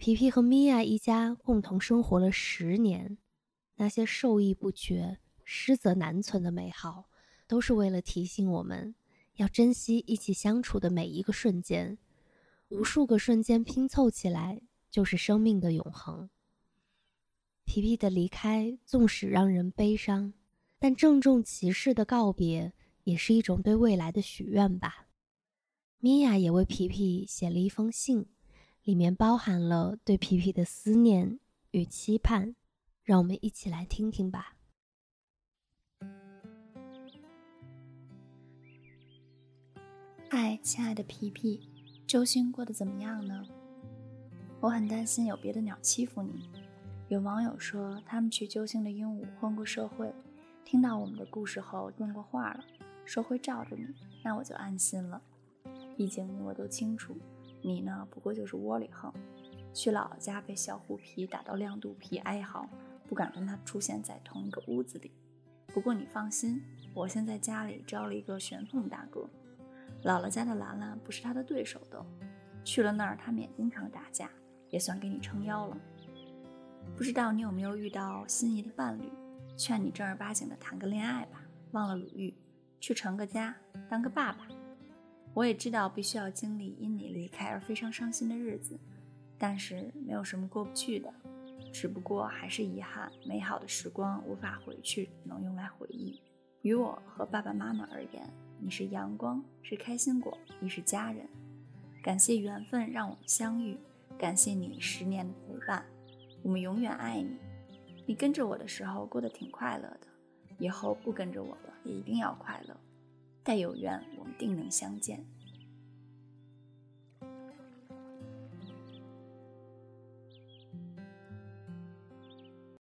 皮皮和米娅一家共同生活了十年，那些受益不绝、失则难存的美好，都是为了提醒我们要珍惜一起相处的每一个瞬间。无数个瞬间拼凑起来，就是生命的永恒。皮皮的离开，纵使让人悲伤，但郑重其事的告别，也是一种对未来的许愿吧。米娅也为皮皮写了一封信。里面包含了对皮皮的思念与期盼，让我们一起来听听吧。嗨，亲爱的皮皮，周星过得怎么样呢？我很担心有别的鸟欺负你。有网友说他们去揪星的鹦鹉混过社会，听到我们的故事后电过话了，说会罩着你，那我就安心了。毕竟你我都清楚。你呢，不过就是窝里横，去姥姥家被小虎皮打到亮肚皮哀嚎，不敢跟他出现在同一个屋子里。不过你放心，我现在家里招了一个玄凤大哥，姥姥家的兰兰不是他的对手的，去了那儿他们也经常打架，也算给你撑腰了。不知道你有没有遇到心仪的伴侣？劝你正儿八经的谈个恋爱吧，忘了鲁豫，去成个家，当个爸爸。我也知道必须要经历因你离开而非常伤心的日子，但是没有什么过不去的，只不过还是遗憾，美好的时光无法回去，只能用来回忆。于我和爸爸妈妈而言，你是阳光，是开心果，你是家人。感谢缘分让我们相遇，感谢你十年的陪伴，我们永远爱你。你跟着我的时候过得挺快乐的，以后不跟着我了也一定要快乐。待有缘，我们定能相见。